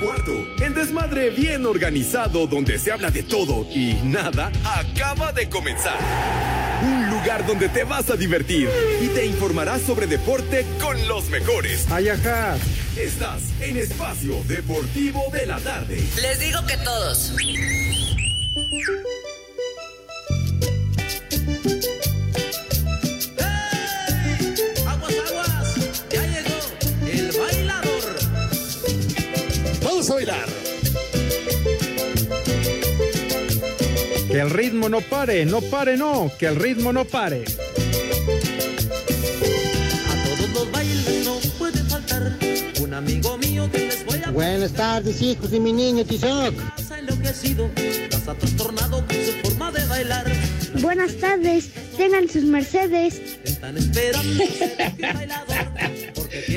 cuarto. El desmadre bien organizado donde se habla de todo y nada acaba de comenzar. Un lugar donde te vas a divertir y te informarás sobre deporte con los mejores. Ayaja. Estás en Espacio Deportivo de la Tarde. Les digo que todos. Bailar. Que el ritmo no pare, no pare, no, que el ritmo no pare. A todos los bailes no puede faltar un amigo mío que les voy a Buenas tardes, hijos de mi niño Tizoc. Buenas tardes, tengan sus mercedes. Están esperando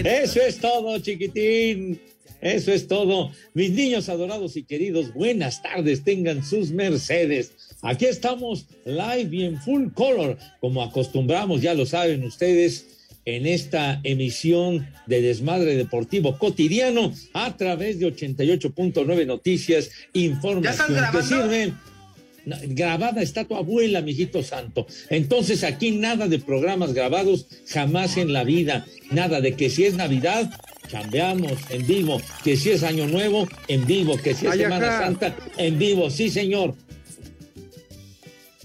Eso es todo, chiquitín. Eso es todo. Mis niños adorados y queridos, buenas tardes. Tengan sus Mercedes. Aquí estamos live y en full color, como acostumbramos, ya lo saben ustedes, en esta emisión de Desmadre Deportivo Cotidiano a través de 88.9 Noticias, información que sirve. Grabada está tu abuela, mijito santo. Entonces aquí nada de programas grabados, jamás en la vida. Nada de que si es Navidad, cambiamos en vivo. Que si es Año Nuevo, en vivo. Que si es Semana. Santa, en vivo. Sí, señor.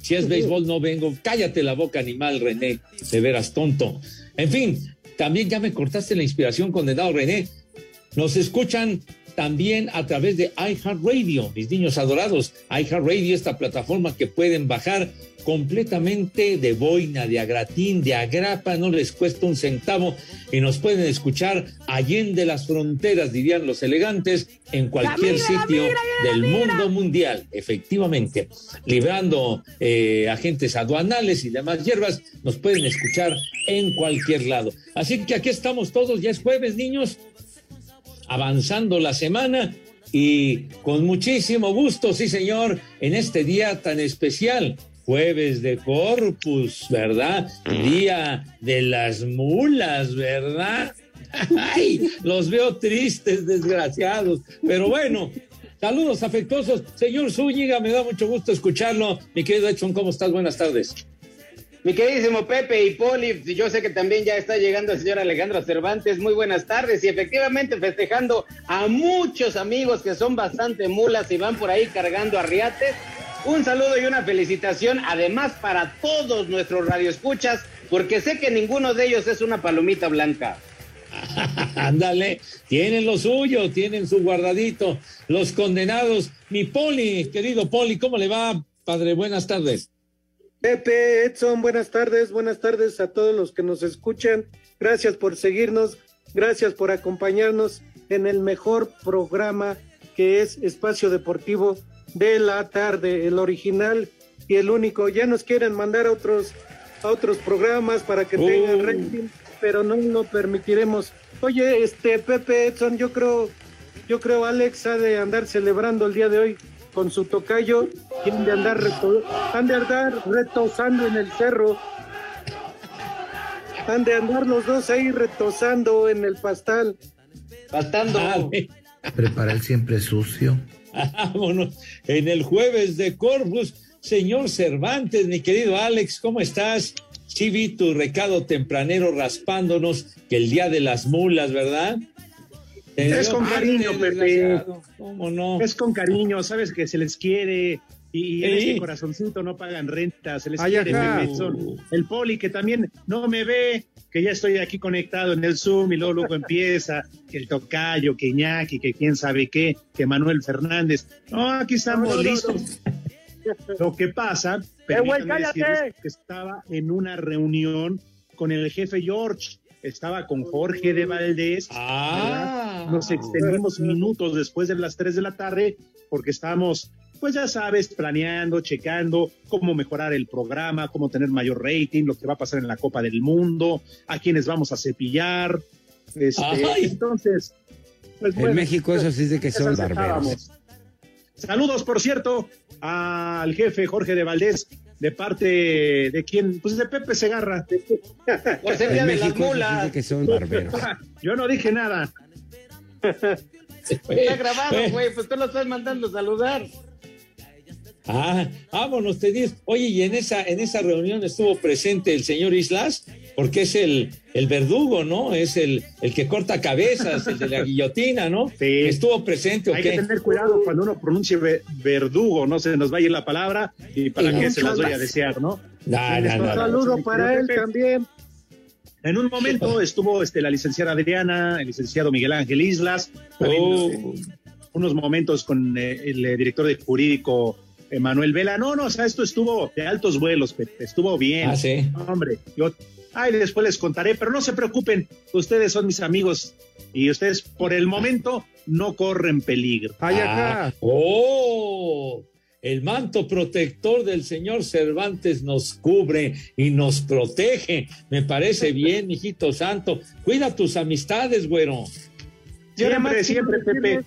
Si es béisbol, no vengo. Cállate la boca, animal, René. De veras, tonto. En fin, también ya me cortaste la inspiración, condenado René. Nos escuchan también a través de iHeartRadio, mis niños adorados. iHeartRadio, esta plataforma que pueden bajar completamente de boina, de agratín, de agrapa, no les cuesta un centavo y nos pueden escuchar allende las fronteras, dirían los elegantes, en cualquier migra, sitio migra, del mundo mundial, efectivamente. Librando eh, agentes aduanales y demás hierbas, nos pueden escuchar en cualquier lado. Así que aquí estamos todos, ya es jueves, niños, avanzando la semana y con muchísimo gusto, sí señor, en este día tan especial, jueves de Corpus, ¿verdad? Día de las mulas, ¿verdad? Ay, los veo tristes, desgraciados, pero bueno. Saludos afectuosos. Señor Zúñiga, me da mucho gusto escucharlo. Mi querido Edson, ¿cómo estás? Buenas tardes. Mi queridísimo Pepe y Poli, yo sé que también ya está llegando el señor Alejandro Cervantes. Muy buenas tardes y efectivamente festejando a muchos amigos que son bastante mulas y van por ahí cargando arriates. Un saludo y una felicitación además para todos nuestros radioescuchas, porque sé que ninguno de ellos es una palomita blanca. Ándale, tienen lo suyo, tienen su guardadito. Los condenados. Mi Poli, querido Poli, ¿cómo le va, padre? Buenas tardes. Pepe, Edson, buenas tardes, buenas tardes a todos los que nos escuchan. Gracias por seguirnos, gracias por acompañarnos en el mejor programa que es Espacio Deportivo de la tarde, el original y el único. Ya nos quieren mandar a otros, a otros programas para que Oh. tengan rating, pero no lo permitiremos. Oye, este Pepe Edson, yo creo, yo creo Alex ha de andar celebrando el día de hoy con su tocayo, y han de andar reto- han de andar retosando en el cerro. Han de andar los dos ahí retosando en el pastal. Bastando. Dale. Prepara el siempre sucio. Vámonos. En el jueves de Corpus, señor Cervantes, mi querido Alex, ¿cómo estás? Sí vi tu recado tempranero raspándonos que el día de las mulas, ¿verdad? Es con cariño, Pepe. ¿Cómo no? Es con cariño, sabes que se les quiere y en ese corazoncito no pagan renta, se les Ay, quiere. el poli que también no me ve, que ya estoy aquí conectado en el Zoom y luego, luego empieza que el tocayo, que Iñaki, que quién sabe qué, que Manuel Fernández. No, aquí estamos No, no, no, listos. Lo que pasa, Eh, permítanme cállate. decirles que estaba en una reunión con el jefe George, estaba con Jorge de Valdés, Ah, nos extendimos minutos después de las 3 de la tarde porque estábamos, pues ya sabes, planeando, checando cómo mejorar el programa, cómo tener mayor rating, lo que va a pasar en la Copa del Mundo, a quienes vamos a cepillar. Este, entonces, pues En bueno, México eso sí de que son esas barberos. Saludos, por cierto, al jefe Jorge de Valdés, de parte de quién, pues de Pepe Segarra. Por ser de las mulas. de que son barberos. Yo no dije nada. Está grabado, güey, pues tú lo estás mandando a saludar. Ah, vámonos, te dices. Oye, y en esa, en esa reunión estuvo presente el señor Islas, porque es el, el verdugo, ¿no? Es el, el que corta cabezas, el de la guillotina, ¿no? Sí. Estuvo presente, ¿o Hay qué? que tener cuidado cuando uno pronuncie ve- verdugo, no se nos vaya la palabra y para Y que no se las doy a desear, ¿no? No, no, Un no, no. saludo para él también. En un momento estuvo este, la licenciada Adriana, el licenciado Miguel Ángel Islas, también, Oh. eh, unos momentos con eh, el director de jurídico Emanuel Vela. No, no, o sea, esto estuvo de altos vuelos, Pepe, estuvo bien. Ah, sí. Hombre, yo, ay, después les contaré, pero no se preocupen, ustedes son mis amigos y ustedes por el momento no corren peligro. Ay, Ah, acá. ¡Oh! El manto protector del señor Cervantes nos cubre y nos protege. Me parece bien, hijito santo. Cuida tus amistades, güero. Siempre, quiero siempre, Pepe.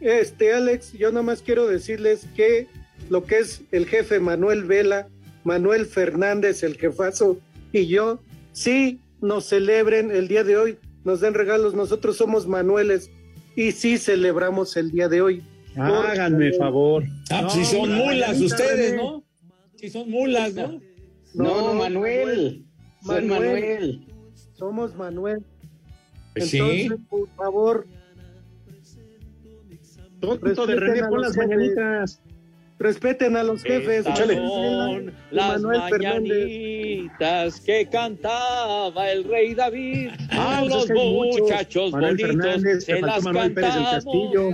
Este, Alex, yo nada más quiero decirles que lo que es el jefe Manuel Vela, Manuel Fernández, el jefazo, y yo, sí nos celebren el día de hoy, nos den regalos, nosotros somos Manueles, y sí celebramos el día de hoy. Háganme favor. Ah, No, si son mulas ustedes. ¿no? Si son mulas, ¿no? No, No, no, Manuel. Manuel. Manuel. Somos Manuel. Pues sí. Entonces, por favor, Tonto de René, pon las jefes. mañanitas. Respeten a los jefes. Las Manuel Fernández. mañanitas que cantaba el rey David. Ah, A pues los muchachos Manuel bonitos Fernández, se las Manuel Pérez del cantamos. Castillo.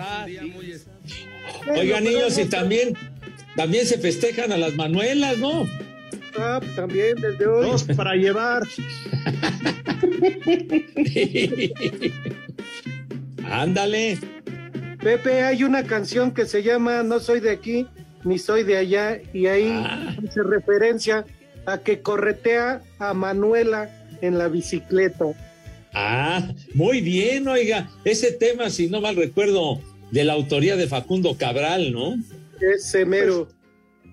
Oigan, niños, y también, también se festejan a las Manuelas, ¿no? Ah, también desde hoy. Dos para llevar. Ándale. Pepe, hay una canción que se llama No soy de aquí ni soy de allá y ahí Ah. hace referencia a que corretea a Manuela en la bicicleta. Ah, muy bien, oiga. Ese tema, si no mal recuerdo, de la autoría de Facundo Cabral, ¿no? Ese mero.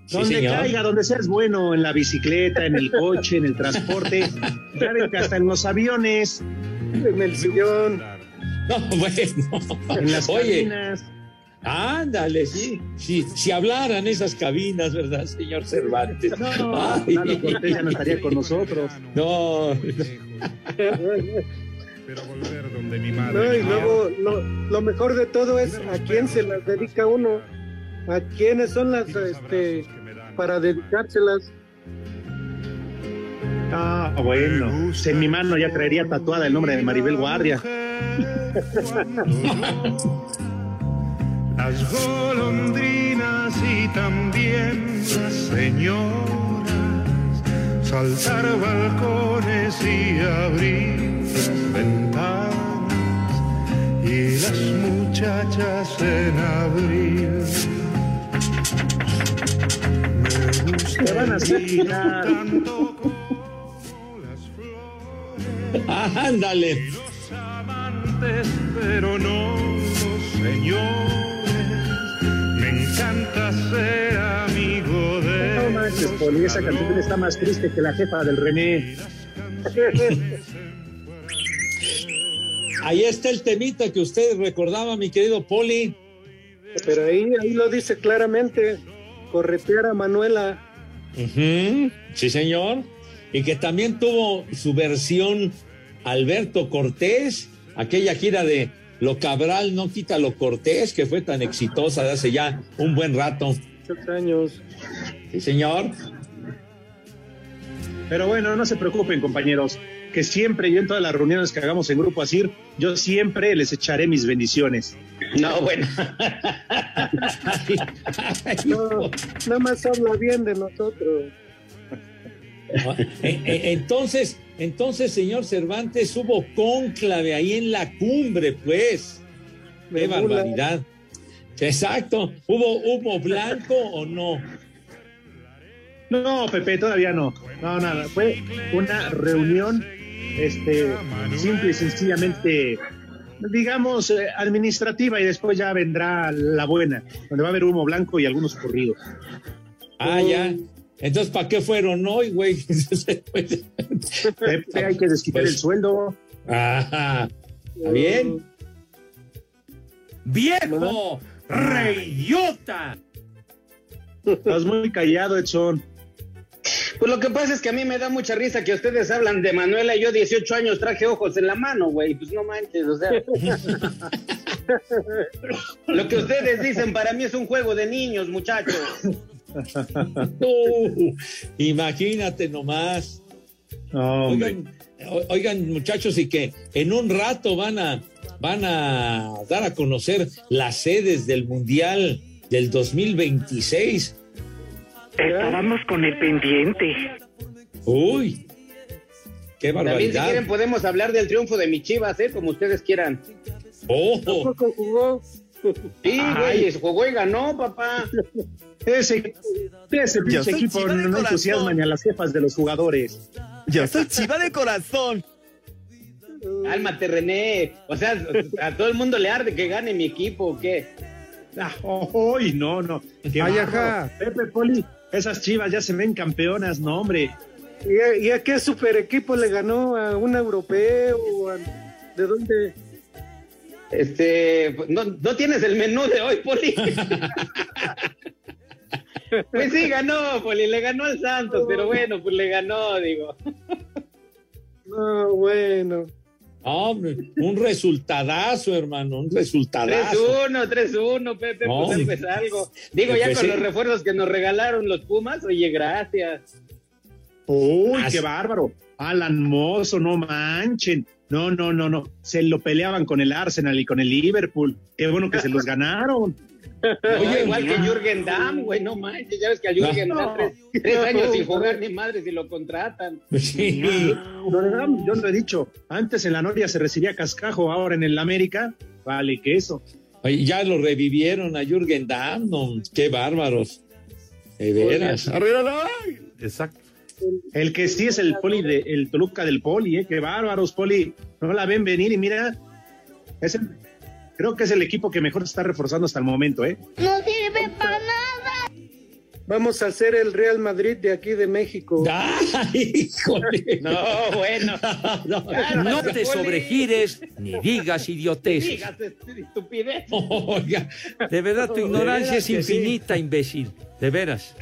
Sí, donde caiga, donde seas bueno, en la bicicleta, en el coche, en el transporte. Ya ven que hasta en los aviones, en el sillón. No, bueno. en las Oye, cabinas. Ándale, sí. Si, si hablaran esas cabinas, ¿verdad, señor Cervantes? No, Ay. Lalo Cortés ya no estaría con nosotros. No, Pero volver donde mi madre. No, y luego lo, lo mejor de todo es a quién se las dedica uno, a quiénes son las este para dedicárselas. Ah, bueno. En mi mano ya traería tatuada el nombre de Maribel Guardia. Las golondrinas y también las señoras, saltar balcones y abrir las ventanas, y las muchachas en abril. Me gusta van a hacer tanto como las flores ándale. los amantes, pero no los señores. Encanta ser amigo de No manches, Poli, esa canción está más triste que la jefa del René. Ahí está el temita que usted recordaba, mi querido Poli. Pero ahí, ahí lo dice claramente, corretear a Manuela. Sí, señor. Y que también tuvo su versión Alberto Cortés, aquella gira de Lo Cabral no quita lo Cortés, que fue tan exitosa de hace ya un buen rato. Muchos años. Sí, señor. Pero bueno, no se preocupen, compañeros, que siempre yo en todas las reuniones que hagamos en Grupo Asir, yo siempre les echaré mis bendiciones. No, bueno. No, nada más habla bien de nosotros. Eh, eh, Entonces, entonces, señor Cervantes, hubo cónclave ahí en la cumbre, pues. Qué barbaridad. Exacto. ¿Hubo humo blanco o no? No, Pepe, todavía no. No, nada. Fue una reunión este, simple y sencillamente, digamos, eh, administrativa y después ya vendrá la buena, donde va a haber humo blanco y algunos ocurridos. Ah, ya. Entonces, ¿para qué fueron hoy, güey? Pepe, hay que desquitar Pues- el sueldo. Ajá. ¿Está bien? ¡Viejo! ¡Reyota! Estás muy callado, Edson. Pues lo que pasa es que a mí me da mucha risa que ustedes hablan de Manuela y yo 18 años traje ojos en la mano, güey. Pues no manches, o sea. lo que ustedes dicen para mí es un juego de niños, muchachos. Uh, imagínate nomás. No. Oigan, muchachos, y que en un rato van a, van a dar a conocer las sedes del Mundial del 2026. Estábamos con el pendiente. Uy, qué También si barbaridad. quieren podemos hablar del triunfo de mi Chivas, ¿eh? Como ustedes quieran. Oh, Tampoco jugó. Sí, güey, se jugó y ganó, papá. Ese, ese pinche equipo no corazón. entusiasma ni a las jefas de los jugadores. Yo soy chiva de corazón. Cálmate, René. O sea, a todo el mundo le arde que gane mi equipo, ¿o qué? Ah, ¡Ay, no, no! ¡Qué Ay, bárbaro! ajá. Pepe Poli, esas chivas ya se ven campeonas, no, hombre. ¿Y a, y a qué super equipo le ganó? ¿A un europeo? ¿De dónde? Este, no, no tienes el menú de hoy, Poli. pues sí, ganó, Poli, le ganó al Santos, pero bueno, pues le ganó, digo. No, bueno. hombre, un resultadazo, hermano, un resultadazo. 3-1, 3-1, Pepe, No. pues algo es algo. Digo, ya con sí. los refuerzos que nos regalaron los Pumas, oye, gracias. ¡Uy, qué bárbaro! Alan Mozo, no manchen. No, no, no, no. Se lo peleaban con el Arsenal y con el Liverpool. Qué bueno que se los ganaron. Oye, igual que Jürgen Damm, güey, no manches, ya ves que a Jürgen No. Damm tres, tres años sin jugar ni madre si lo contratan. Sí. Lo de Damm, yo lo he dicho. Antes en la Noria se recibía cascajo, ahora en el América, vale que eso. Oye, ya lo revivieron a Jürgen Damm, no, qué bárbaros. De veras. Exacto. El que sí es el poli de, el Toluca del poli, ¿eh? Qué bárbaros, poli. No la ven venir y mira, es el- creo que es el equipo que mejor se está reforzando hasta el momento, ¿eh? No sirve para nada. Vamos a hacer el Real Madrid de aquí de México. ¡Ay, híjole! No, bueno. No, No te sobregires ni digas idioteces. Digas estupidez. Oiga, De verdad, tu ignorancia es que sí. infinita, imbécil. De veras.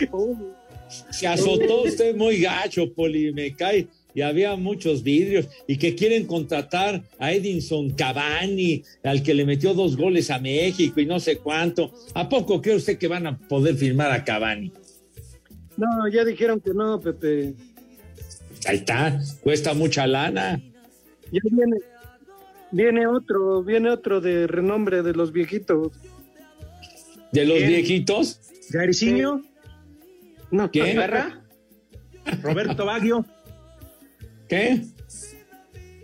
Se azotó usted muy gacho, Poli, me cae. Y había muchos vidrios y que quieren contratar a Edinson Cavani, al que le metió dos goles a México y no sé cuánto. ¿A poco cree usted que van a poder firmar a Cavani? No, ya dijeron que no, Pepe. Ahí está, cuesta mucha lana. Ya viene, viene otro, viene otro de renombre de los viejitos. ¿De los ¿Quién? viejitos? Jairzinho, No, ¿Qué? ¿Perra? Roberto Baggio, ¿Qué?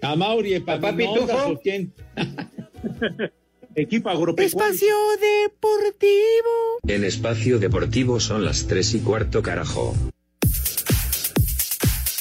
¿A Mauri ¿Papá Epaminondas Pitufo? o quién? equipo agropecuario. Espacio Deportivo. En espacio deportivo son las tres y cuarto carajo.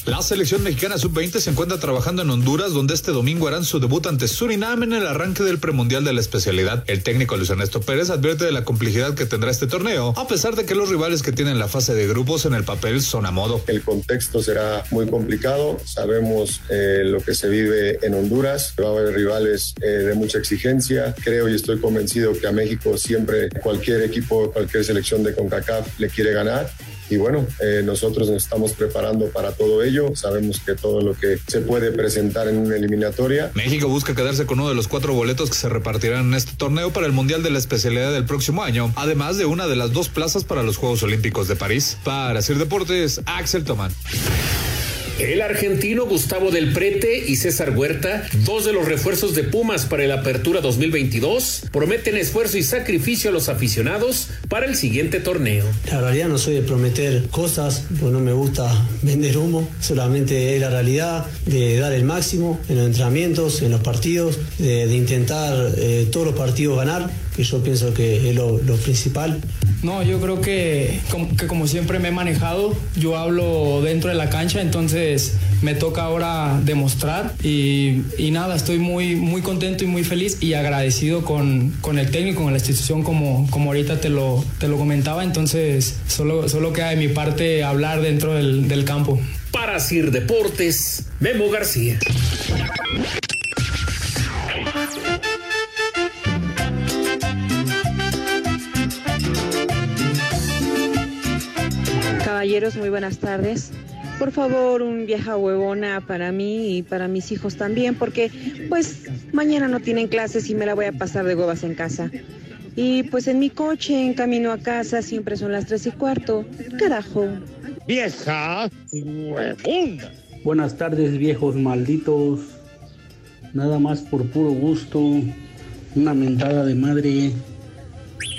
La selección mexicana sub-20 se encuentra trabajando en Honduras, donde este domingo harán su debut ante Surinam en el arranque del premundial de la especialidad. El técnico Luis Ernesto Pérez advierte de la complejidad que tendrá este torneo, a pesar de que los rivales que tienen la fase de grupos en el papel son a modo. El contexto será muy complicado. Sabemos eh, lo que se vive en Honduras. Va a haber rivales eh, de mucha exigencia. Creo y estoy convencido que a México siempre cualquier equipo, cualquier selección de CONCACAF le quiere ganar. Y bueno, eh, nosotros nos estamos preparando para todo ello. Sabemos que todo lo que se puede presentar en una eliminatoria. México busca quedarse con uno de los cuatro boletos que se repartirán en este torneo para el Mundial de la especialidad del próximo año, además de una de las dos plazas para los Juegos Olímpicos de París. Para Sir Deportes, Axel Tomán. El argentino Gustavo Del Prete y César Huerta, dos de los refuerzos de Pumas para el Apertura 2022, prometen esfuerzo y sacrificio a los aficionados para el siguiente torneo. La realidad no soy de prometer cosas, pues no me gusta vender humo, solamente es la realidad de dar el máximo en los entrenamientos, en los partidos, de, de intentar eh, todos los partidos ganar, que yo pienso que es lo, lo principal. No, yo creo que como, que como siempre me he manejado, yo hablo dentro de la cancha, entonces me toca ahora demostrar y, y nada, estoy muy, muy contento y muy feliz y agradecido con, con el técnico, con la institución como, como ahorita te lo, te lo comentaba, entonces solo, solo queda de mi parte hablar dentro del, del campo. Para Sir Deportes, Memo García. Caballeros, muy buenas tardes. Por favor, un vieja huevona para mí y para mis hijos también, porque pues mañana no tienen clases y me la voy a pasar de huevas en casa. Y pues en mi coche, en camino a casa, siempre son las tres y cuarto. Carajo. Vieja huevona. Buenas tardes, viejos malditos. Nada más por puro gusto. Una mentada de madre.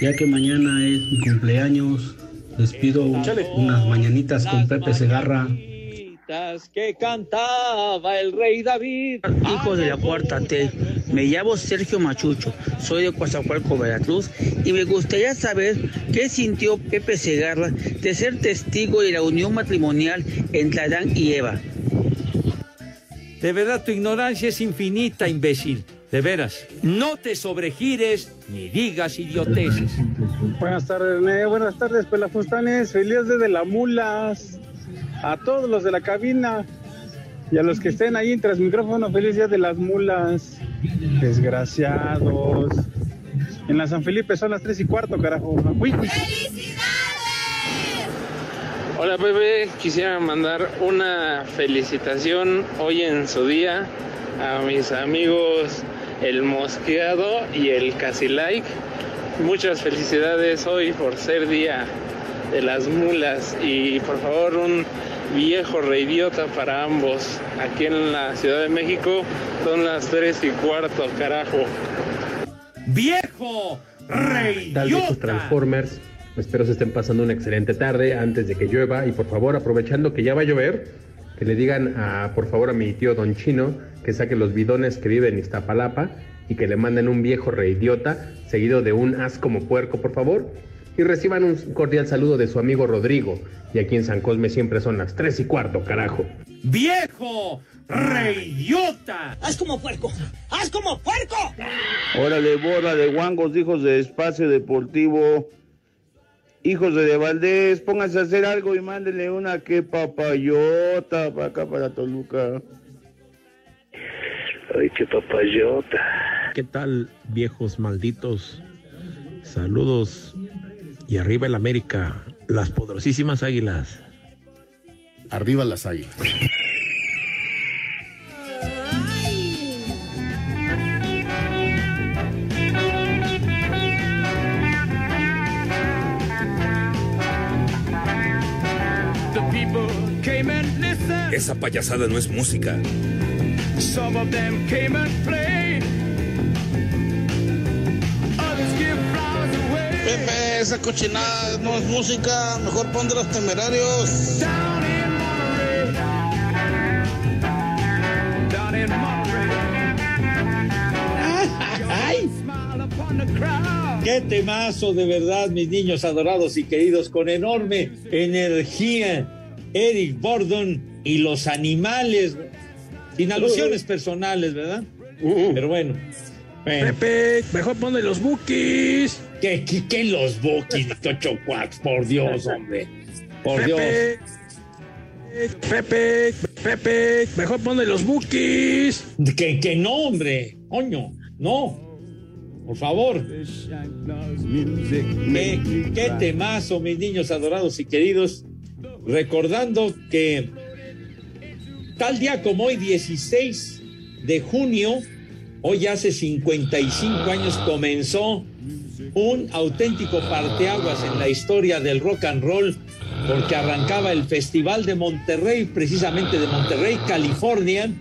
Ya que mañana es mi cumpleaños, les pido unas mañanitas con Pepe Segarra. que cantaba el rey David. Hijo de la cuarta T, me llamo Sergio Machucho, soy de Coatzacoalco, Veracruz, y me gustaría saber qué sintió Pepe Segarra de ser testigo de la unión matrimonial entre Adán y Eva. De verdad, tu ignorancia es infinita, imbécil. De veras, no te sobregires ni digas idioteces. Buenas tardes, René. Buenas tardes, pelafustanes. Feliz de la mulas. A todos los de la cabina y a los que estén ahí tras micrófono, feliz día de las mulas. Desgraciados. En la San Felipe son las tres y cuarto, carajo. Uy, uy. Hola Pepe, quisiera mandar una felicitación hoy en su día a mis amigos El Mosqueado y el Casi Like. Muchas felicidades hoy por ser día de las mulas y por favor un viejo reidiota para ambos. Aquí en la Ciudad de México son las tres y cuarto, carajo. ¡Viejo tal viejos Transformers? Espero se estén pasando una excelente tarde antes de que llueva y por favor aprovechando que ya va a llover, que le digan a, por favor a mi tío Don Chino que saque los bidones que vive en Iztapalapa y que le manden un viejo reidiota seguido de un as como puerco por favor y reciban un cordial saludo de su amigo Rodrigo y aquí en San Cosme siempre son las tres y cuarto carajo. ¡Viejo reidiota! ¡Haz como puerco! ¡Haz como puerco! Órale, bola de guangos, hijos de espacio deportivo. Hijos de, de Valdés, pónganse a hacer algo y mándenle una que papayota para acá, para Toluca. Ay, qué papayota. ¿Qué tal, viejos malditos? Saludos y arriba el América, las poderosísimas águilas. Arriba las águilas. Esa payasada no es música. Some of them came and played. Others give flowers away. Pepe, esa cochinada no es música, mejor pon de los temerarios. Down in Monterey. Down in ¡Ay! Smile upon the crowd. ¡Qué temazo de verdad, mis niños adorados y queridos! Con enorme energía, Eric Bordon y los animales, sin alusiones personales, ¿verdad? Pero bueno. bueno. Pepe, mejor ponle los bookies. ¿Qué, qué, qué los bookies, Tocho Quacks? Por Dios, hombre. Por Dios. Pepe, Pepe, Pepe, mejor ponle los bookies. Que, que no, hombre. Coño, no. Por favor. ¿Qué, qué temazo, mis niños adorados y queridos. Recordando que tal día como hoy, 16 de junio, hoy hace 55 años comenzó un auténtico parteaguas en la historia del rock and roll, porque arrancaba el Festival de Monterrey, precisamente de Monterrey, California.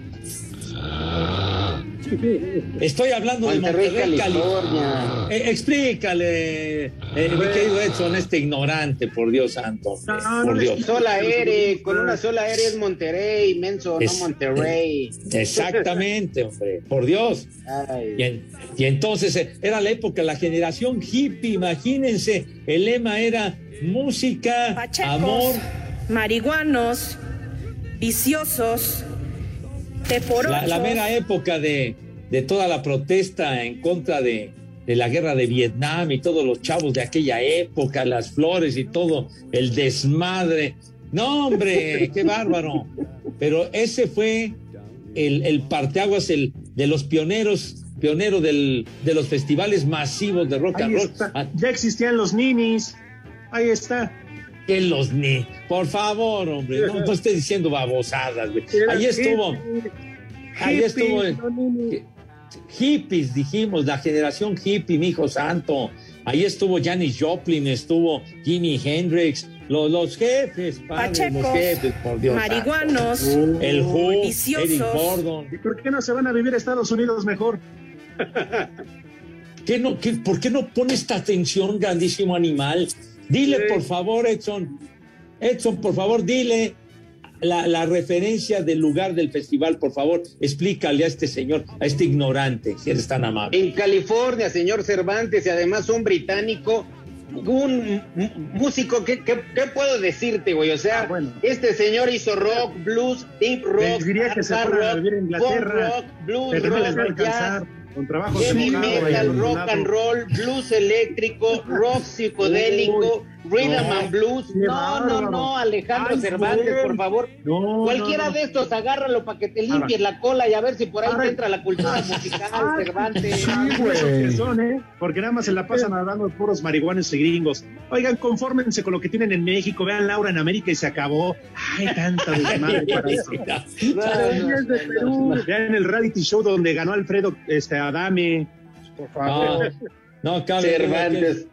Estoy hablando Monterrey, de Monterrey, California. California. Eh, explícale, eh, mi querido Edson, este ignorante, por Dios santo. hombre, por Dios. Sola aérea, con una sola aérea es Monterrey, menso, Es- no Monterrey. Exactamente, hombre, por Dios. Y, en- y entonces eh, era la época, la generación hippie, imagínense, el lema era música, Pachecos, amor, marihuanos, viciosos, la, la mera época de, de toda la protesta en contra de, de la guerra de Vietnam y todos los chavos de aquella época, las flores y todo, el desmadre. No, hombre, qué bárbaro. Pero ese fue el, el parteaguas el, de los pioneros, pionero del, de los festivales masivos de rock Ahí and roll. está. Ya existían los ninis. Ahí está. Que los ni. Por favor, hombre, no, no esté diciendo babosadas, güey. Ahí estuvo. Ahí estuvo. Hippies, dijimos, la generación hippie, mi hijo santo. Ahí estuvo Janis Joplin, estuvo Jimi Hendrix, los, los jefes, padre, los jefes, por Dios. marihuanos, el Who. Eric Gordon. ¿Y por qué no se van a vivir a Estados Unidos mejor? ¿Qué no, qué- ¿Por qué no pone esta atención, grandísimo animal? Dile, Sí. por favor, Edson. Edson, por favor, dile la, la referencia del lugar del festival, por favor. Explícale a este señor, a este ignorante, si eres tan amable. En California, señor Cervantes, y además un británico, un músico, ¿qué, qué, qué puedo decirte, güey? O sea, este señor hizo rock, blues, deep rock, Les diría que se rock, vivir a rock, blues rock, jazz, alcanzar. Con trabajo heavy metal, rock and roll, blues eléctrico, rock psicodélico, rhythm no, and blues. No, no, no, Alejandro Ay, Cervantes, güey. por favor. No, Cualquiera no, no. de estos, agárralo para que te limpies la cola y a ver si por ahí te entra la cultura musical, Cervantes. Esos que son, ¿eh? Porque nada más se la pasan hablando de puros marihuanos y gringos. Oigan, confórmense con lo que tienen en México. Vean Laura en América y se acabó. Ay, tanta desmadre para eso. Vean el reality show donde ganó Alfredo este, Adame. Por favor. no, duda Cervantes.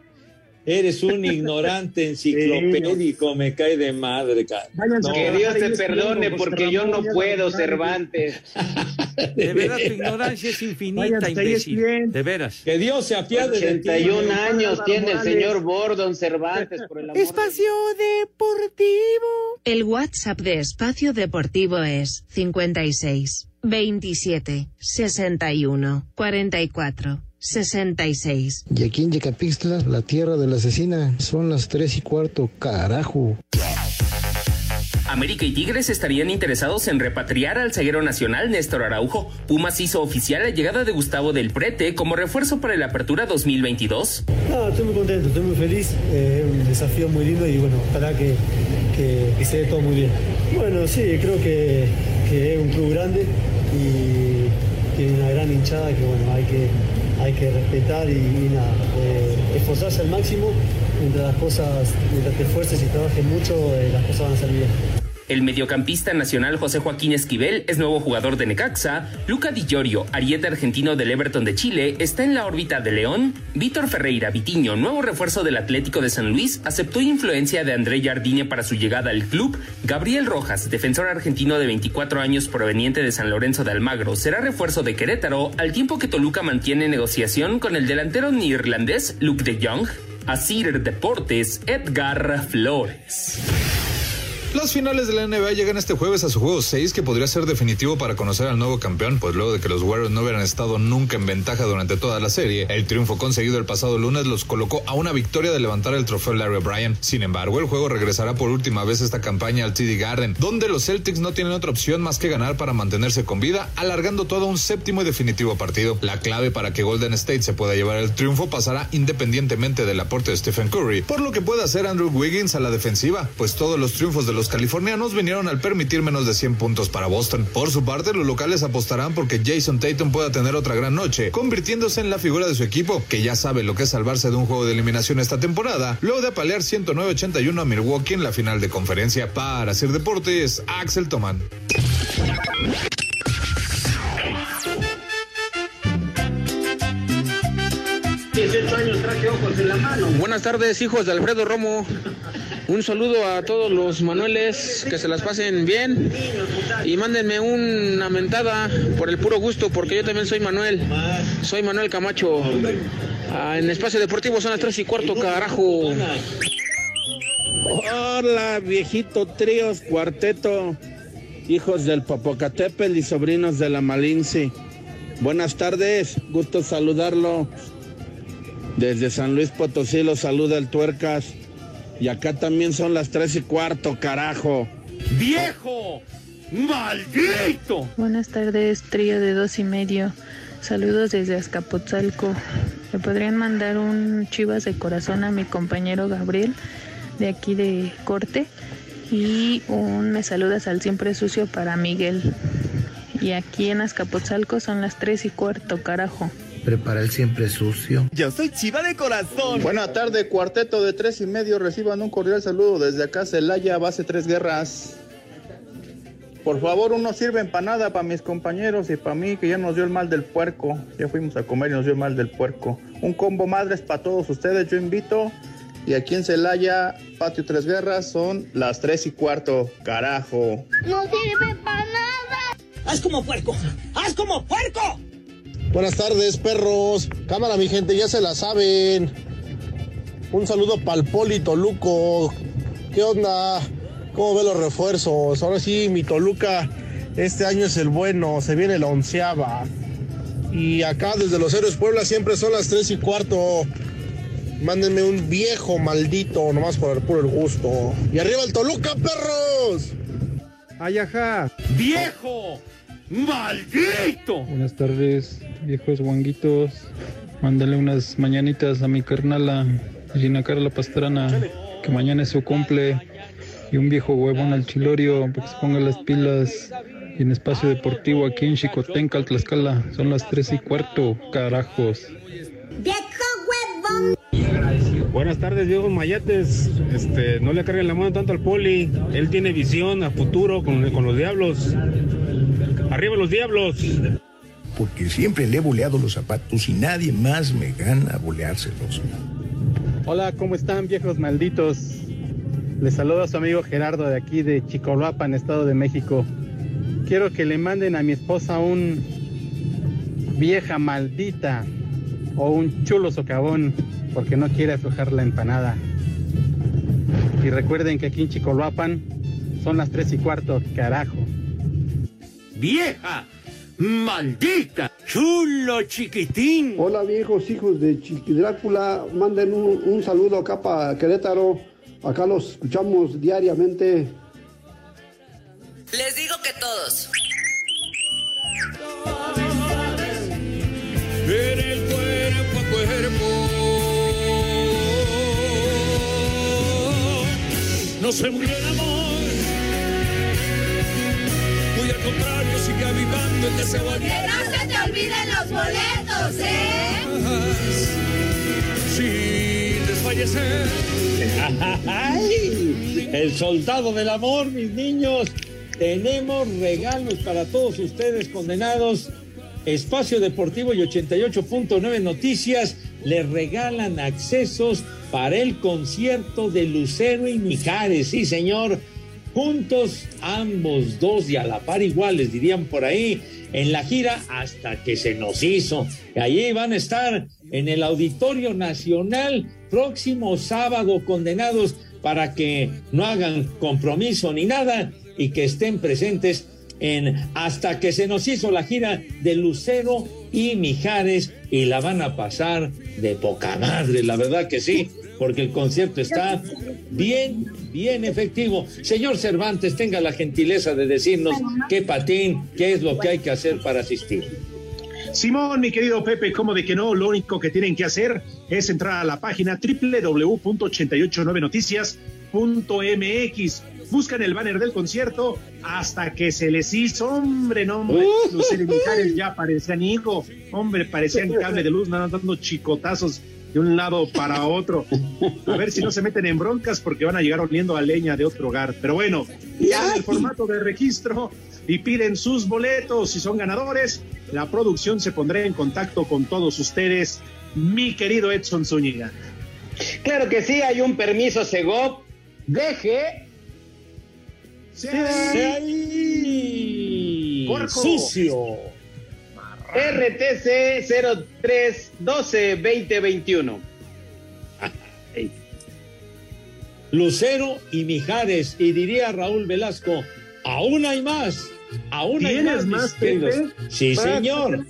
Eres un ignorante enciclopédico, me cae de madre, No, Que Dios te perdone porque yo no puedo. Cervantes. De verdad, tu ignorancia es infinita, imbécil. De veras. Que Dios se apiade de ti. 81 años tiene el señor Bordon Cervantes, por el amor Espacio Deportivo. El WhatsApp de Espacio Deportivo es 56 27 61 44 66. Y aquí en Yecapixtla, la tierra de la asesina, son las tres y cuarto, carajo. América y Tigres estarían interesados en repatriar al zaguero nacional Néstor Araujo. Pumas hizo oficial la llegada de Gustavo del Prete como refuerzo para la apertura 2022. No, estoy muy contento, estoy muy feliz. Es un desafío muy lindo y bueno, ojalá que, que, que se dé todo muy bien. Bueno, sí, creo que, que es un club grande y tiene una gran hinchada que bueno, hay que, hay que respetar y, eh, esforzarse al máximo. Mientras las cosas, mientras te esfuerces y trabajes mucho, eh, las cosas van a salir bien. El mediocampista nacional José Joaquín Esquivel es nuevo jugador de Necaxa. Luca Di Llorio, ariete argentino del Everton de Chile, está en la órbita de León. Víctor Ferreira Vitiño, nuevo refuerzo del Atlético de San Luis, aceptó influencia de André Jardine para su llegada al club. Gabriel Rojas, defensor argentino de 24 años proveniente de San Lorenzo de Almagro, será refuerzo de Querétaro, al tiempo que Toluca mantiene negociación con el delantero neerlandés Luke de Jong. Asir Deportes, Edgar Flores. Las finales de la NBA llegan este jueves a su juego 6 que podría ser definitivo para conocer al nuevo campeón, pues luego de que los Warriors no hubieran estado nunca en ventaja durante toda la serie, el triunfo conseguido el pasado lunes los colocó a una victoria de levantar el trofeo Larry O'Brien. Sin embargo, el juego regresará por última vez esta campaña al TD Garden, donde los Celtics no tienen otra opción más que ganar para mantenerse con vida, alargando todo un séptimo y definitivo partido. La clave para que Golden State se pueda llevar el triunfo pasará independientemente del aporte de Stephen Curry, por lo que puede hacer Andrew Wiggins a la defensiva, pues todos los triunfos de los californianos vinieron al permitir menos de 100 puntos para Boston. Por su parte, los locales apostarán porque Jason Tatum pueda tener otra gran noche, convirtiéndose en la figura de su equipo, que ya sabe lo que es salvarse de un juego de eliminación esta temporada, luego de apalear 109-81 a Milwaukee en la final de conferencia. Para hacer deportes, Axel Toman. 18 años traje ojos en la mano. Buenas tardes, hijos de Alfredo Romo. Un saludo a todos los Manueles, que se las pasen bien y mándenme una mentada por el puro gusto, porque yo también soy Manuel. Soy Manuel Camacho. Ah, en Espacio Deportivo son las 3 y cuarto, carajo. Hola, viejito tríos, cuarteto, hijos del Popocatépetl y sobrinos de la Malinci. Buenas tardes, gusto saludarlo. Desde San Luis Potosí lo saluda el Tuercas. Y acá también son las tres y cuarto, carajo. ¡Viejo! ¡Maldito! Buenas tardes, trío de dos y medio. Saludos desde Azcapotzalco. ¿Le podrían mandar un chivas de corazón a mi compañero Gabriel de aquí de Corte? Y un me saludas al siempre sucio para Miguel. Y aquí en Azcapotzalco son las tres y cuarto, carajo. Prepara el siempre sucio. Yo soy chiva de corazón. Buena tarde, cuarteto de tres y medio. Reciban un cordial saludo desde acá, Celaya, base Tres Guerras. Por favor, uno sirve empanada para mis compañeros y para mí, que ya nos dio el mal del puerco. Ya fuimos a comer y nos dio el mal del puerco. Un combo madres para todos ustedes, yo invito. Y aquí en Celaya, Patio Tres Guerras, son las tres y cuarto. Carajo. No sirve para nada. ¡Haz como puerco! ¡Haz como puerco! Buenas tardes, perros. Cámara, mi gente, ya se la saben. Un saludo para el Poli Toluco. ¿Qué onda? ¿Cómo ve los refuerzos? Ahora sí, mi Toluca, este año es el bueno, se viene la onceava. Y acá desde los Héroes Puebla siempre son las tres y cuarto. Mándenme un viejo maldito, nomás por el puro gusto. Y arriba el Toluca, perros. Ayaja. ¡Viejo! ¡Maldito! Buenas tardes, viejos guanguitos. Mándale unas mañanitas a mi carnala, Gina Carla Pastrana, que mañana es su cumple. Y un viejo huevón al chilorio para que se ponga las pilas. Y en espacio deportivo aquí en Chicotenca, Tlaxcala, son las tres y cuarto, carajos. ¡Viejo huevón! Buenas tardes, viejos mayates. Este, no le carguen la mano tanto al poli. Él tiene visión a futuro con, con los diablos. Arriba los diablos. Porque siempre le he boleado los zapatos y nadie más me gana boleárselos. Hola, ¿cómo están, viejos malditos? Les saluda a su amigo Gerardo de aquí de Chicoloapan, Estado de México. Quiero que le manden a mi esposa un vieja maldita o un chulo socavón porque no quiere aflojar la empanada. Y recuerden que aquí en Chicoloapan son las tres y cuarto, carajo. ¡Vieja! ¡Maldita! ¡Chulo chiquitín! Hola viejos hijos de Chiqui Drácula, manden un, un saludo acá para Querétaro. Acá los escuchamos diariamente. Les digo que todos. En el cuerpo a cuerpo. No avivando el deseo Que no se te olviden los boletos, ¿eh? Sin desfallecer. ¡Ay! El soldado del amor, mis niños. Tenemos regalos para todos ustedes condenados. Espacio Deportivo y 88.9 Noticias les regalan accesos para el concierto de Lucero y Mijares. Sí, señor. Juntos, ambos dos y a la par iguales, dirían por ahí, en la gira hasta que se nos hizo. Allí van a estar en el Auditorio Nacional próximo sábado condenados para que no hagan compromiso ni nada y que estén presentes en hasta que se nos hizo la gira de Lucero y Mijares y la van a pasar de poca madre, la verdad que sí, porque el concierto está bien, bien efectivo. Señor Cervantes, tenga la gentileza de decirnos qué patín, qué es lo que hay que hacer para asistir. Simón, mi querido Pepe, ¿cómo de que no? Lo único que tienen que hacer es entrar a la página www.889noticias.mx. Buscan el banner del concierto hasta que se les hizo, hombre, no, hombre. Los militares ya parecían hijo, hombre, parecían cable de luz, nada, dando chicotazos de un lado para otro. A ver si no se meten en broncas porque van a llegar oliendo a leña de otro hogar. Pero bueno, ya el formato de registro y piden sus boletos. Si son ganadores, la producción se pondrá en contacto con todos ustedes, mi querido Edson Zúñiga. Claro que sí, hay un permiso Segov. Deje. Sí. Porco. Sucio. RTC 0312 2021. Lucero y Mijares, y diría Raúl Velasco, aún hay más, aún hay ¿Tienes más, más. Pepe? Sí, señor.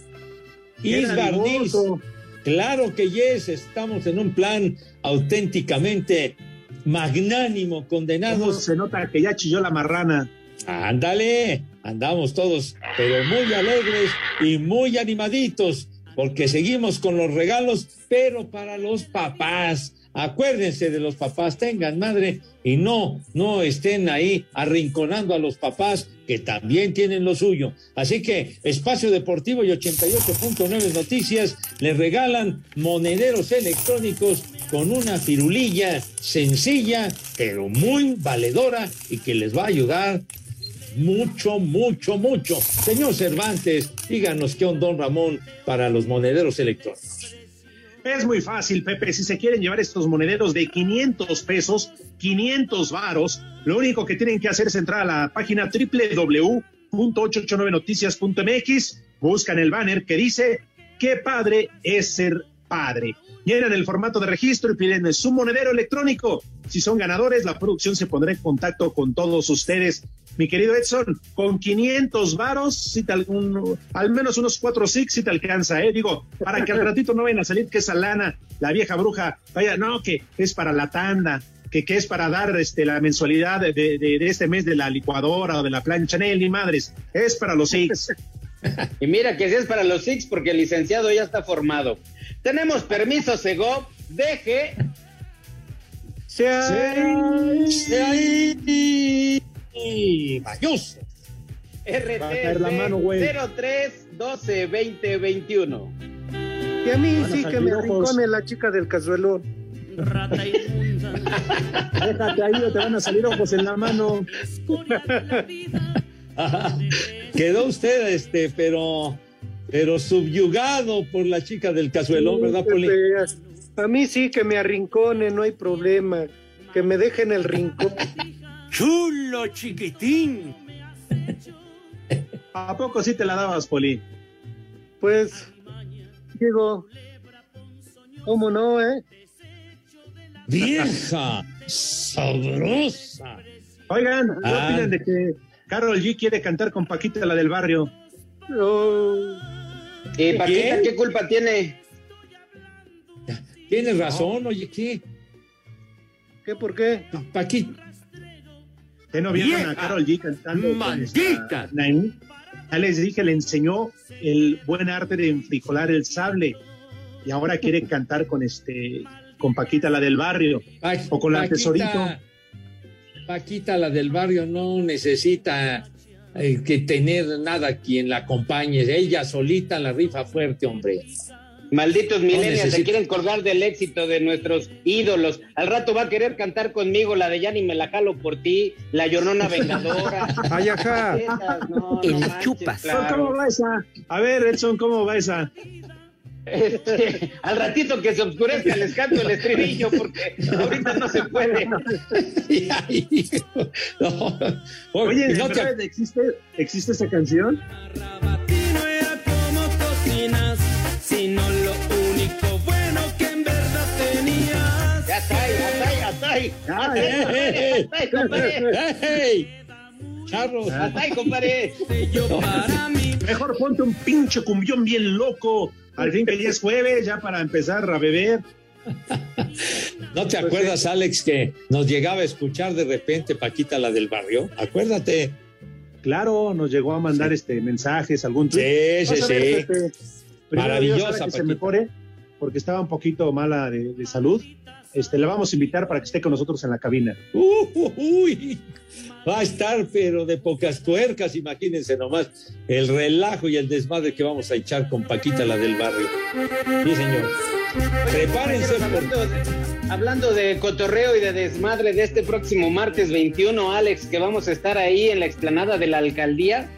Dadivoso. claro que yes, estamos en un plan auténticamente magnánimo, ¿Cómo condenados. se nota que ya chilló la marrana? Ándale, andamos todos, pero muy alegres y muy animaditos, porque seguimos con los regalos, pero para los papás. Acuérdense de los papás, tengan madre y no, no estén ahí arrinconando a los papás que también tienen lo suyo. Así que Espacio Deportivo y 88.9 Noticias les regalan monederos electrónicos con una firulilla sencilla, pero muy valedora y que les va a ayudar mucho, mucho, mucho. Señor Cervantes, díganos qué don Ramón, para los monederos electrónicos. Es muy fácil, Pepe. Si se quieren llevar estos monederos de 500 pesos, 500 varos, lo único que tienen que hacer es entrar a la página www.889noticias.mx, buscan el banner que dice qué padre es ser padre. Llenan el formato de registro y piden su monedero electrónico. Si son ganadores, la producción se pondrá en contacto con todos ustedes. Mi querido Edson, con 500 varos, si te algún, al menos unos 4 six si te alcanza, ¿eh? Digo, para que al ratito no vayan a salir que esa lana, la vieja bruja, vaya, no, que es para la tanda, que, que es para dar este, la mensualidad de, de, de este mes de la licuadora o de la plancha, ni madres, es para los six. Y mira que si es para los Six, porque el licenciado ya está formado. Tenemos permiso, Sego. Deje. Se ahí. Mayoso. RT la mano, güey. 03 12 20 21. Y a mí sí que me ojos. arrincone la chica del cazuelón. Déjate ahí o te van a salir ojos en la mano. Quedó usted, este, pero, pero subyugado por la chica del cazuelón, ¿verdad, Poli? A mí sí que me arrincone, no hay problema. Que me dejen el rincón. Chulo chiquitín. ¿A poco sí te la dabas, Poli? Pues, digo, ¿cómo no, eh? Vieja, sabrosa. Oigan, ¿qué Ah. opinan de que Carol G quiere cantar con Paquita, la del barrio? ¿Y Paquita qué culpa tiene? Tienes razón, oye, ¿qué? ¿Qué por qué? Paquita. ¿Que no vieron Vieja a Carol G cantando? maldita. Naim? Ya les dije, le enseñó el buen arte de enfrijolar el sable y ahora quiere cantar con este con Paquita, la del barrio, o con la Paquita- tesorito. Paquita, la del barrio, no necesita eh, que tener nada quien la acompañe. Ella solita la rifa fuerte, hombre. Malditos millennials se necesita- quieren colgar del éxito de nuestros ídolos. Al rato va a querer cantar conmigo la de Ya ni me la jalo por ti, la llorona vengadora. Ay, ajá. No, El no manches, chupas. claro. ¿Cómo va esa? A ver, Edson, ¿cómo va esa? Este, al ratito que se oscurezca les canto el estribillo porque ahorita no se puede. Oye, no ¿de te- verdad ¿existe, ¿existe esa canción? Sino lo único bueno que en verdad tenías. Ya está ahí, ya está ahí, ya está ahí. Ya está ahí, ya está ahí, compadre. ¡Ey! Charros. Ya está ahí, compadre. Mejor ponte un pinche cumbión bien loco. Al fin que ya es jueves, ya para empezar a beber. ¿No te acuerdas, Alex, que nos llegaba a escuchar de repente Paquita, la del barrio? Acuérdate. Claro, nos llegó a mandar este mensajes, algún tweet. Sí, sí, sí. Primero Maravillosa, Dios, que se mejore, porque estaba un poquito mala de, de salud. Este, le vamos a invitar para que esté con nosotros en la cabina. Uh, uy, va a estar, pero de pocas tuercas, imagínense nomás el relajo y el desmadre que vamos a echar con Paquita, la del barrio. Sí, señor. Prepárense. Hablando, de, hablando de cotorreo y de desmadre de este próximo martes 21, Alex, que vamos a estar ahí en la explanada de la alcaldía.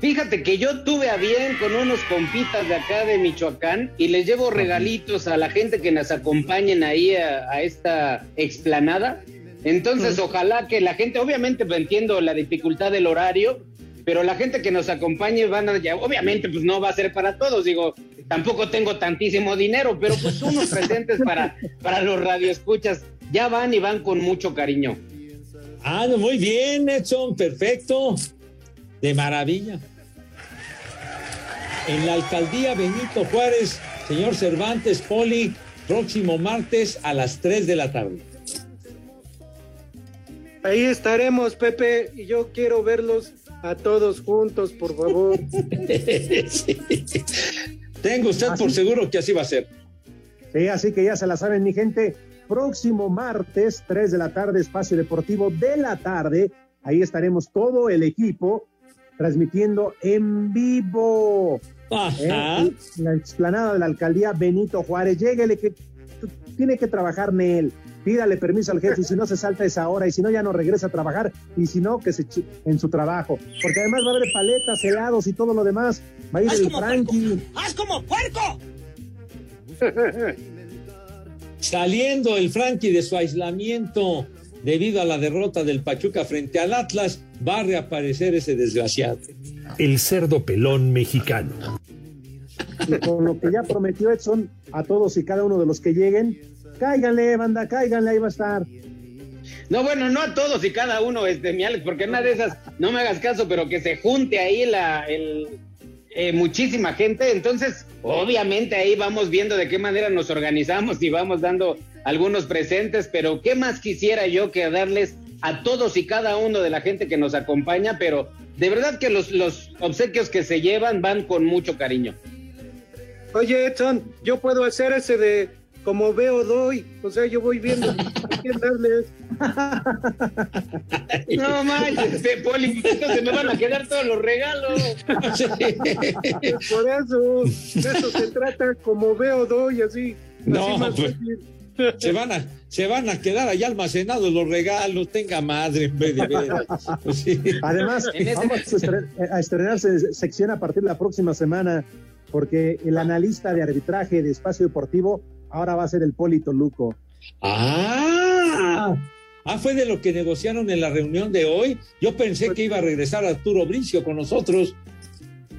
Fíjate que yo tuve a bien con unos compitas de acá de Michoacán y les llevo regalitos a la gente que nos acompañen ahí a, a esta explanada. Entonces, ojalá que la gente, obviamente pues, entiendo la dificultad del horario, pero la gente que nos acompañe van a, ya, obviamente pues no va a ser para todos, digo, tampoco tengo tantísimo dinero, pero pues unos presentes para, para los radioescuchas, ya van y van con mucho cariño. Ah, muy bien, Edson, perfecto. De maravilla. En la alcaldía Benito Juárez, señor Cervantes Poli, próximo martes a las 3 de la tarde. Ahí estaremos, Pepe, y yo quiero verlos a todos juntos, por favor. Sí. Tengo usted por seguro que así va a ser. Sí, así que ya se la saben, mi gente. próximo martes, 3 de la tarde, espacio deportivo de la tarde. Ahí estaremos todo el equipo transmitiendo en vivo. Ajá. Eh, la explanada de la alcaldía Benito Juárez. Lléguele que tiene que trabajar en él. Pídale permiso al jefe y si no se salta esa hora y si no ya no regresa a trabajar y si no que se en su trabajo. Porque además va a haber paletas, helados y todo lo demás. Va a ir ¡Haz el Frankie. ¡Haz como puerco! Saliendo el Frankie de su aislamiento debido a la derrota del Pachuca frente al Atlas, va a reaparecer ese desgraciado. El cerdo pelón mexicano. Y con lo que ya prometió Edson a todos y cada uno de los que lleguen, cáiganle, banda, cáiganle, ahí va a estar. No, bueno, no a todos y cada uno, este, mi Alex, porque una de esas, no me hagas caso, pero que se junte ahí la, el, eh, muchísima gente, entonces, obviamente ahí vamos viendo de qué manera nos organizamos y vamos dando algunos presentes, pero qué más quisiera yo que darles a todos y cada uno de la gente que nos acompaña, pero de verdad que los, los obsequios que se llevan van con mucho cariño. Oye, Edson, yo puedo hacer ese de como veo doy, o sea, yo voy viendo. No manches, Poli, se me van a quedar todos los regalos. Por eso, de eso se trata, como veo doy, así. No, así más pues. Se van a, se van a quedar allá almacenados los regalos, tenga madre en vez de. Pues sí. Además, vamos a estren- a estrenar se- sección a partir de la próxima semana, porque el analista de arbitraje de Espacio Deportivo ahora va a ser el Polito Luco. Ah, ah, fue de lo que negociaron en la reunión de hoy. Yo pensé que iba a regresar Arturo Bricio con nosotros.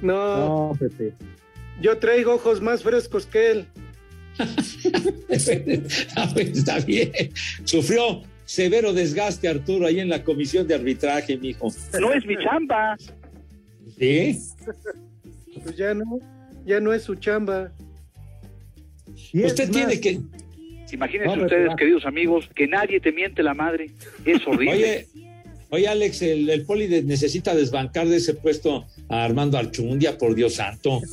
No, No, Pepe. yo traigo ojos más frescos que él. Está bien. Sufrió severo desgaste Arturo ahí en la comisión de arbitraje, mijo. No es mi chamba. ¿Sí? Pues ya no, ya no es su chamba. Usted tiene que. Imagínense No, ustedes, queridos amigos, que nadie te miente la madre. Es horrible. Oye, oye Alex, el, el poli de- necesita desbancar de ese puesto a Armando Archundia, por Dios santo.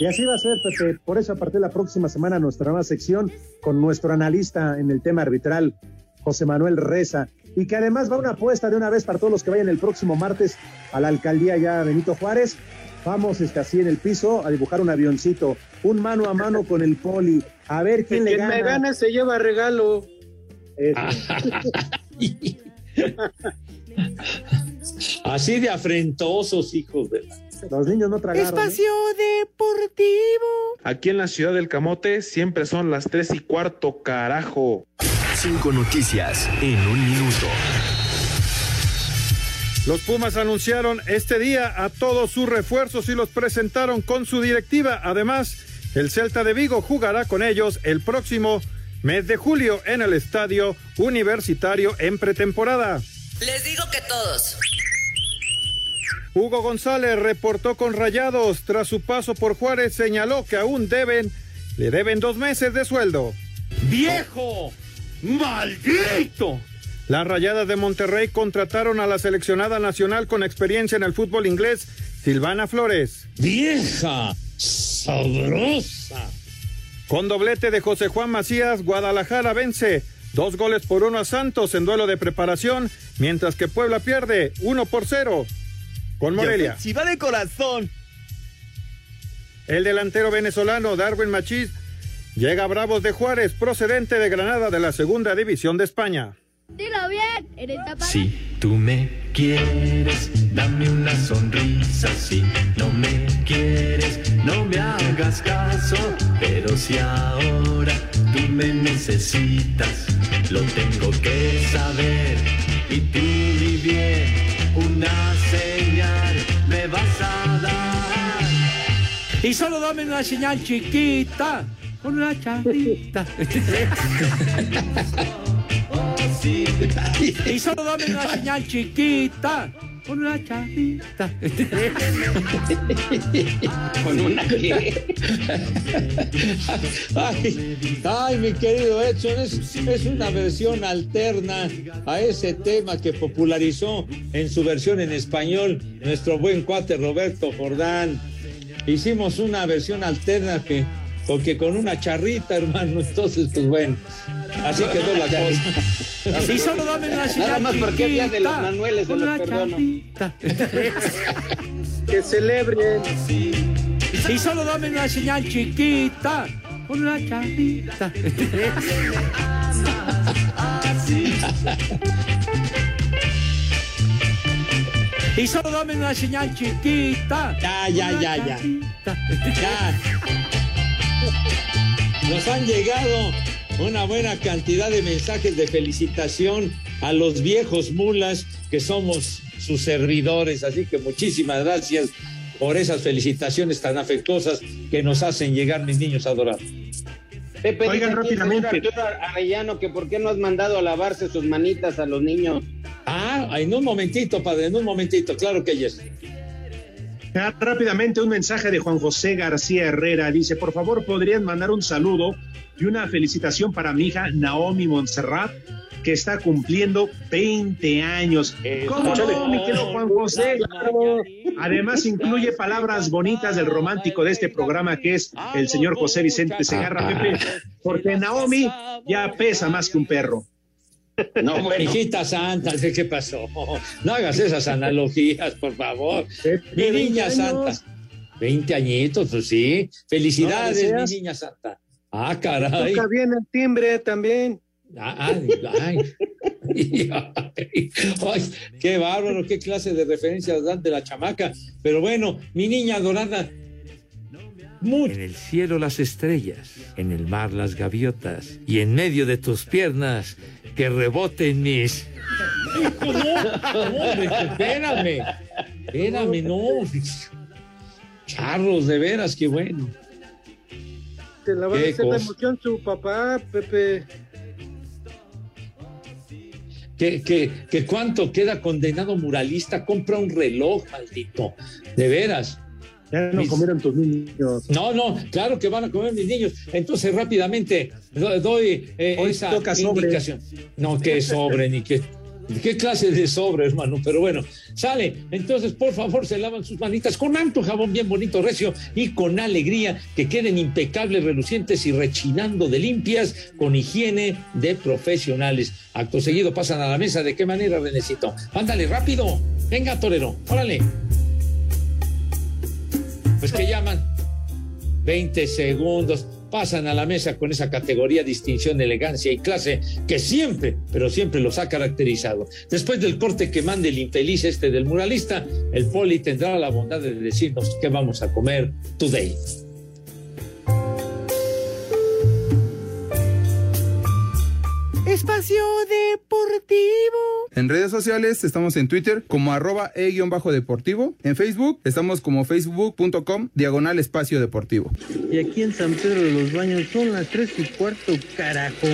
Y así va a ser, Pepe. Por eso, a partir de la próxima semana, nuestra nueva sección con nuestro analista en el tema arbitral, José Manuel Reza. Y que además va una apuesta de una vez para todos los que vayan el próximo martes a la alcaldía ya Benito Juárez. Vamos este, así en el piso a dibujar un avioncito, un mano a mano con el poli. A ver quién le Quien gana. me gane se lleva regalo. Así de afrentosos, hijos de la- Los niños no tragaron. Espacio Deportivo. Aquí en la ciudad del Camote siempre son las tres y cuarto, carajo. Cinco noticias en un minuto. Los Pumas anunciaron este día a todos sus refuerzos y los presentaron con su directiva. Además, el Celta de Vigo jugará con ellos el próximo mes de julio en el estadio universitario en pretemporada. Les digo que todos. Hugo González reportó con Rayados tras su paso por Juárez, señaló que aún deben, le deben dos meses de sueldo. ¡Viejo! ¡Maldito! Las Rayadas de Monterrey contrataron a la seleccionada nacional con experiencia en el fútbol inglés, Silvana Flores. ¡Vieja! ¡Sabrosa! Con doblete de José Juan Macías, Guadalajara vence dos goles por uno a Santos en duelo de preparación, mientras que Puebla pierde uno por cero con Morelia. Chiva de corazón. El delantero venezolano Darwin Machís llega a Bravos de Juárez, procedente de Granada de la Segunda División de España. Dilo bien, eres. Si tú me quieres, dame una sonrisa. Si no me quieres, no me hagas caso. Pero si ahora tú me necesitas, lo tengo que saber. Y tú di bien, una señal me vas a dar. Y solo dame una señal chiquita, con una charrita. y solo dame una señal chiquita, con una charrita. ¿Con una? Ay, ay, mi querido Edson, es, es una versión alterna a ese tema que popularizó en su versión en español nuestro buen cuate Roberto Jordán. Hicimos una versión alterna que, porque con una charrita, hermano, entonces, pues bueno. Así quedó la cosa. Sí, solo dame una señal Nada más porque de los chiquita, Manueles, los perdono. Que celebren. Sí, solo dame una señal chiquita. Con una chapita. Y solo dame una señal chiquita. Ya, ya, ya, ya. Ya. Nos han llegado una buena cantidad de mensajes de felicitación a los viejos mulas que somos sus servidores. Así que muchísimas gracias por esas felicitaciones tan afectuosas que nos hacen llegar mis niños adorados. Pepe, Oigan, dice rápidamente. Arturo Arellano que por qué no has mandado a lavarse sus manitas a los niños. Ah, en un momentito, padre, en un momentito, claro que yes. Rápidamente un mensaje de Juan José García Herrera. Dice, por favor, ¿podrían mandar un saludo y una felicitación para mi hija Naomi Montserrat, que está cumpliendo 20 años? ¿Cómo no, mi querido Juan José? Además incluye palabras bonitas del romántico de este programa, que es el señor José Vicente Segarra, Pepe, porque Naomi ya pesa más que un perro. No, hijita santa, ¿qué pasó? No hagas esas analogías, por favor. Mi niña santa. 20 añitos, pues sí. Felicidades, No, mi niña santa. Ah, caray. Toca bien el timbre también. Ay, ay. Ay, qué bárbaro, qué clase de referencias dan de la chamaca. Pero bueno, mi niña adorada. En el cielo las estrellas, en el mar las gaviotas, y en medio de tus piernas que reboten mis. No, no, espérame, espérame, no. Charros, de veras, qué bueno. Te la va a hacer la emoción su papá, Pepe. que, que, que cuánto queda condenado muralista, compra un reloj, maldito. De veras. Ya no comieron tus niños. No, no, claro que van a comer mis niños. Entonces, rápidamente do- doy eh, esa toca sobre. indicación. No, que sobre, ni que. ¿Qué clase de sobre, hermano? Pero bueno, sale. Entonces, por favor, se lavan sus manitas con alto jabón bien bonito, recio y con alegría, que queden impecables, relucientes y rechinando de limpias con higiene de profesionales. Acto seguido pasan a la mesa. ¿De qué manera, Renecito? Ándale, rápido. Venga, torero, órale. Pues que llaman 20 segundos, pasan a la mesa con esa categoría, distinción, elegancia y clase que siempre, pero siempre los ha caracterizado. Después del corte que mande el infeliz este del muralista, el poli tendrá la bondad de decirnos qué vamos a comer today. Espacio Deportivo. En redes sociales estamos en Twitter como arroba e-deportivo. En Facebook estamos como facebook.com diagonal espacio deportivo. Y aquí en San Pedro de los Baños son las tres y cuarto, carajo.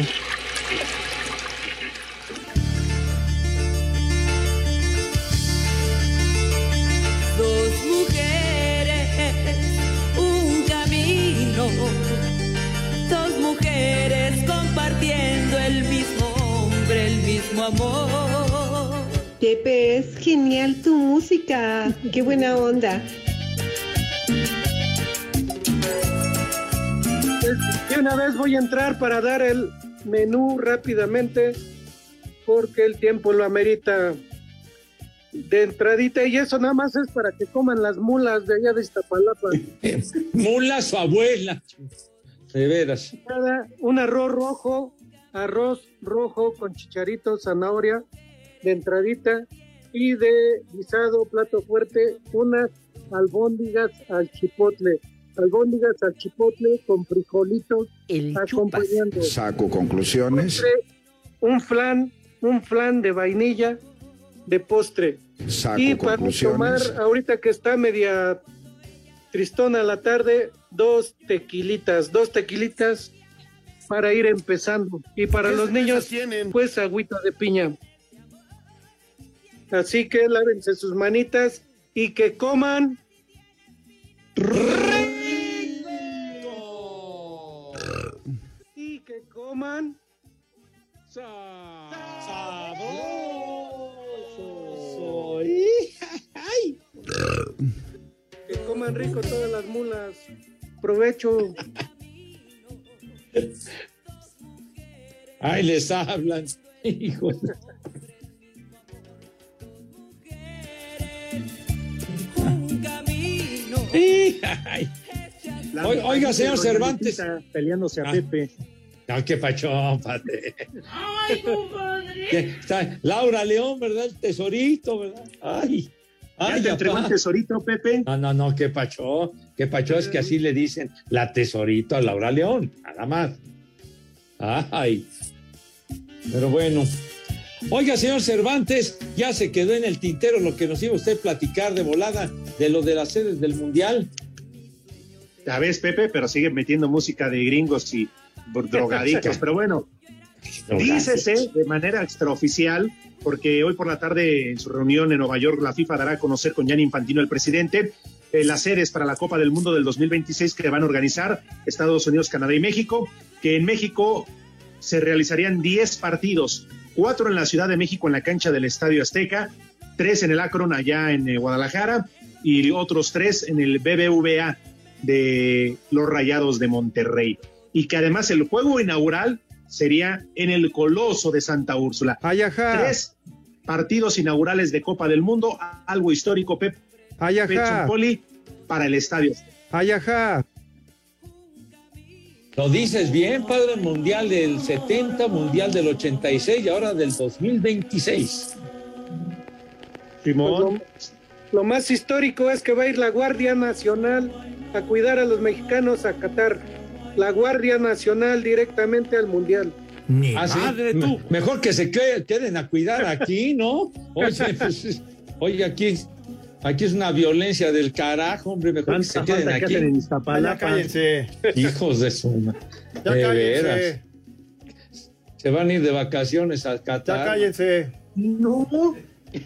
Mismo amor. Pepe, es genial tu música. Qué buena onda. De una vez voy a entrar para dar el menú rápidamente, porque el tiempo lo amerita de entradita, y eso nada más es para que coman las mulas de allá de Iztapalapa. Mula su abuela. De veras. Un arroz rojo, arroz rojo con chicharito, zanahoria, de entradita, y de guisado, plato fuerte, unas albóndigas al chipotle. Albóndigas al chipotle con frijolitos acompañando. Saco conclusiones. Postre, un flan, un flan de vainilla de postre. Saco y para tomar, ahorita que está media tristona la tarde, dos tequilitas, dos tequilitas para ir empezando. Y para ¿Qué los niños, pues agüita de piña. Así que lávense sus manitas y que coman. Y que coman. Sabroso. Que coman rico todas las mulas. Provecho. Ay, les hablan. Hijos. Ay. La Oiga, oiga, señor Cervantes. Peleándose a Ah. Pepe. No, qué pachón, padre. ¿Qué? Está Laura León, ¿verdad? El tesorito, ¿verdad? Ay. ¿Ya Ay, te entregó el tesorito, Pepe? No, no, no, qué pachó. Qué pachó es que así le dicen la tesorito a Laura León, nada más. Ay. Pero bueno. Oiga, señor Cervantes, ya se quedó en el tintero lo que nos iba usted a platicar de volada de lo de las sedes del Mundial. Ya ves, Pepe, pero sigue metiendo música de gringos y drogadictos. Pero bueno, dícese de manera extraoficial, porque hoy por la tarde en su reunión en Nueva York la FIFA dará a conocer con Gianni Infantino, el presidente, eh, las sedes para la Copa del Mundo del 2026 que van a organizar Estados Unidos, Canadá y México, que en México se realizarían 10 partidos, cuatro en la Ciudad de México en la cancha del Estadio Azteca, tres en el Akron allá en eh, Guadalajara y otros tres en el BBVA de los Rayados de Monterrey. Y que además el juego inaugural sería en el Coloso de Santa Úrsula. Tres partidos inaugurales de Copa del Mundo, algo histórico, Pep. Ayajá. Poli para el estadio. Ayajá. Lo dices bien, padre, mundial del 70, mundial del 86 y ahora del 2026. Simón. Pues Lo, lo más histórico es que va a ir la Guardia Nacional a cuidar a los mexicanos a Qatar. La Guardia Nacional directamente al Mundial. Ah, ¿sí? Me- Mejor que se que- queden a cuidar aquí, ¿no? Oye, pues, oye, aquí, aquí es una violencia del carajo, hombre. Mejor que se queden que aquí. en. Ya cállense. Hijos de su Ya de cállense. veras. Se van a ir de vacaciones a Ya Qatar. cállense. No.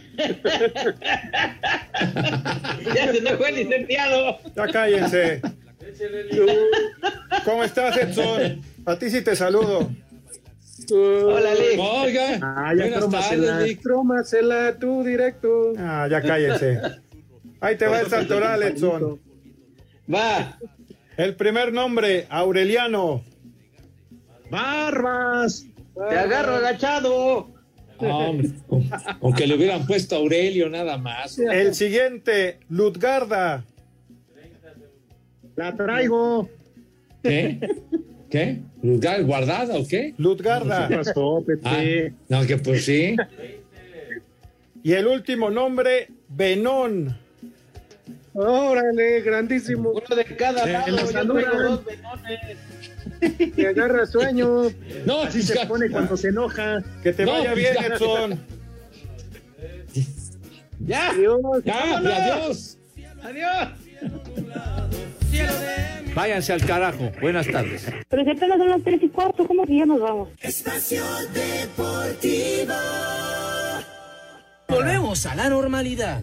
Ya se enojó el licenciado. Ya cállense. ¿Cómo estás, Edson? A ti sí te saludo. Hola, Lick. Oiga, Ah, ya. Trómasela tú directo. Ah, ya cállense. Ahí te va el santoral, Edson. Va. El primer nombre, Aureliano. Barbas. Te agarro agachado. Hombre, con, con que le hubieran puesto a Aurelio nada más. El siguiente, Lutgarda. La traigo. ¿Qué? ¿Qué? ¿Lugar guardada o qué? Lutgarda. ¿Qué pasó, Pepe? Ah, no, que pues sí. Y el último nombre, Benón. Órale, grandísimo. Uno de cada Se lado. Yo dos. Te agarra sueño. No, Así se ya- pone cuando se enoja. Que te No, vaya bien, ya. Edson. Ya, Adiós. ya, adiós. Adiós. Váyanse al carajo. Buenas tardes. Pero si apenas son las tres y cuarto, ¿cómo que ya nos vamos? Espacio Deportivo. Volvemos a la normalidad.